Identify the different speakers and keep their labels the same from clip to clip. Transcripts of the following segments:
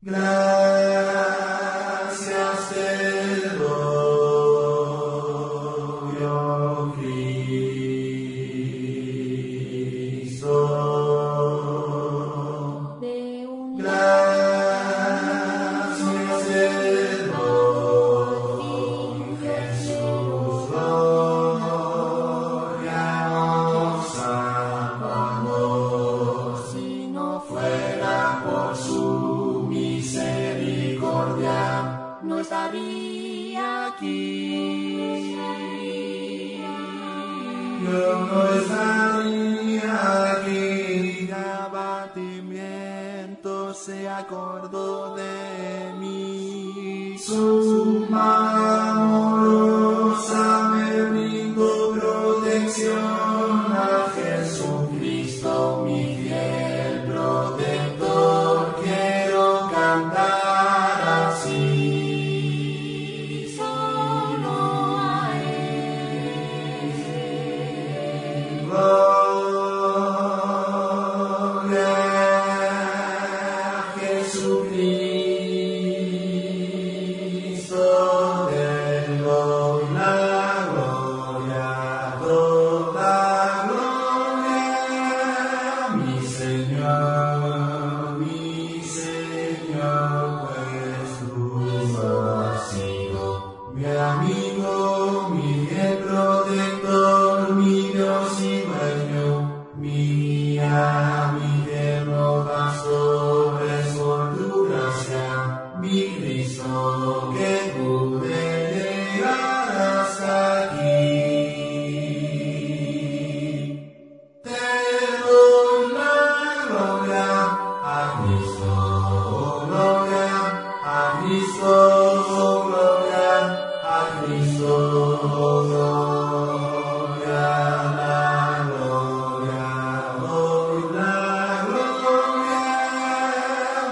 Speaker 1: Gracias
Speaker 2: estaría aquí.
Speaker 1: yo no estaría aquí. De abatimiento se acordó de mí. Su mano mi amigo, mi protector, mi Dios y dueño, mi guía, mi tierno pastor, es por tu gracia, mi Cristo, que pude llegar hasta aquí. Te doy la gloria a Cristo, oh gloria a Cristo,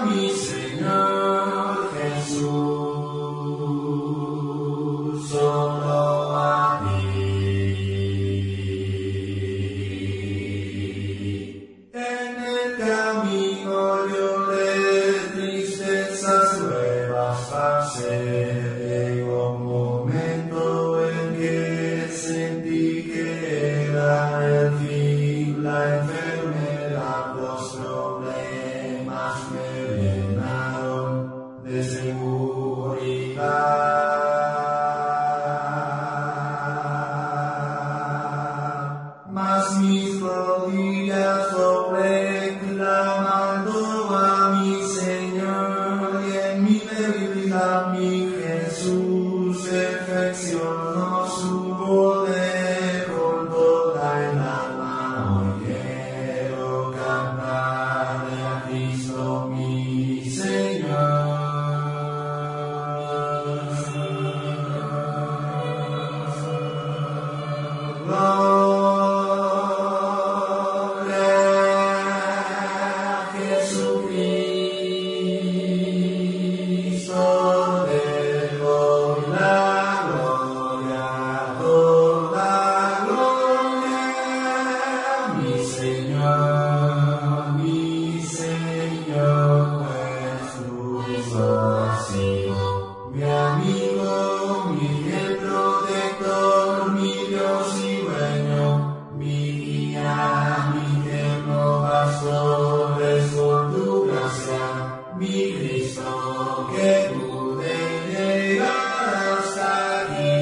Speaker 1: a عظيما amigo, mi protector, mi Dios y dueño, mi guía, mi pastor, es por tu gracia, mi Cristo, que pude llegar hasta aquí.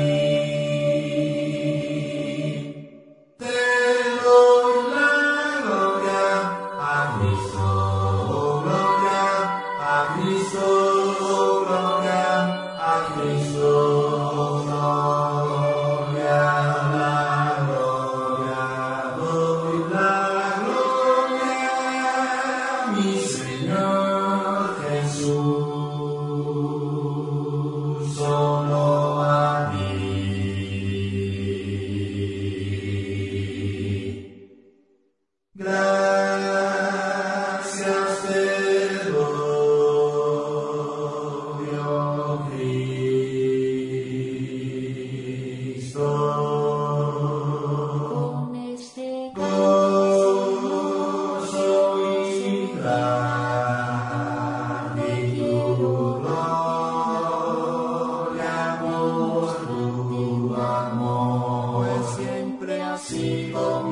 Speaker 1: Te doy la gloria a Cristo, gloria a Cristo, Señor Jesús.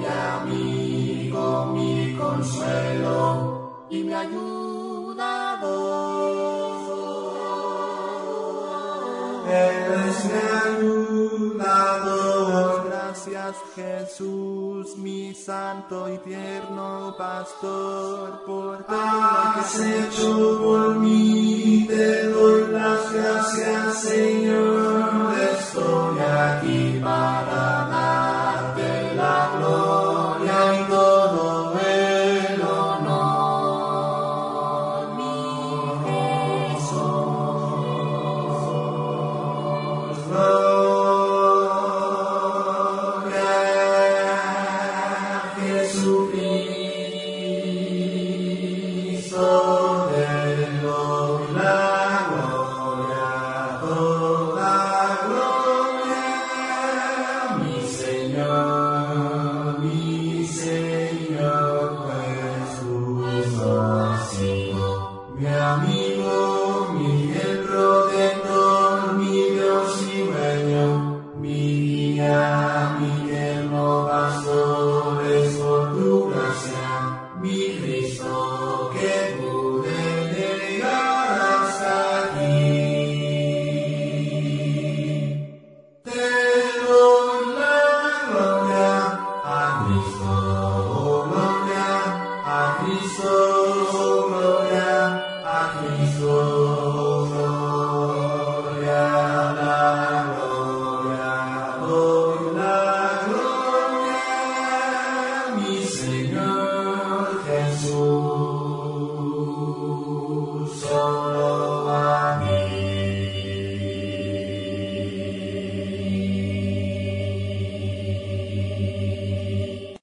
Speaker 1: mi amigo, mi consuelo y mi ayudador. es mi ayudador.
Speaker 3: Gracias Jesús, mi santo y tierno pastor, por que
Speaker 1: has hecho por mí. Te doy las gracias, Señor, estoy aquí.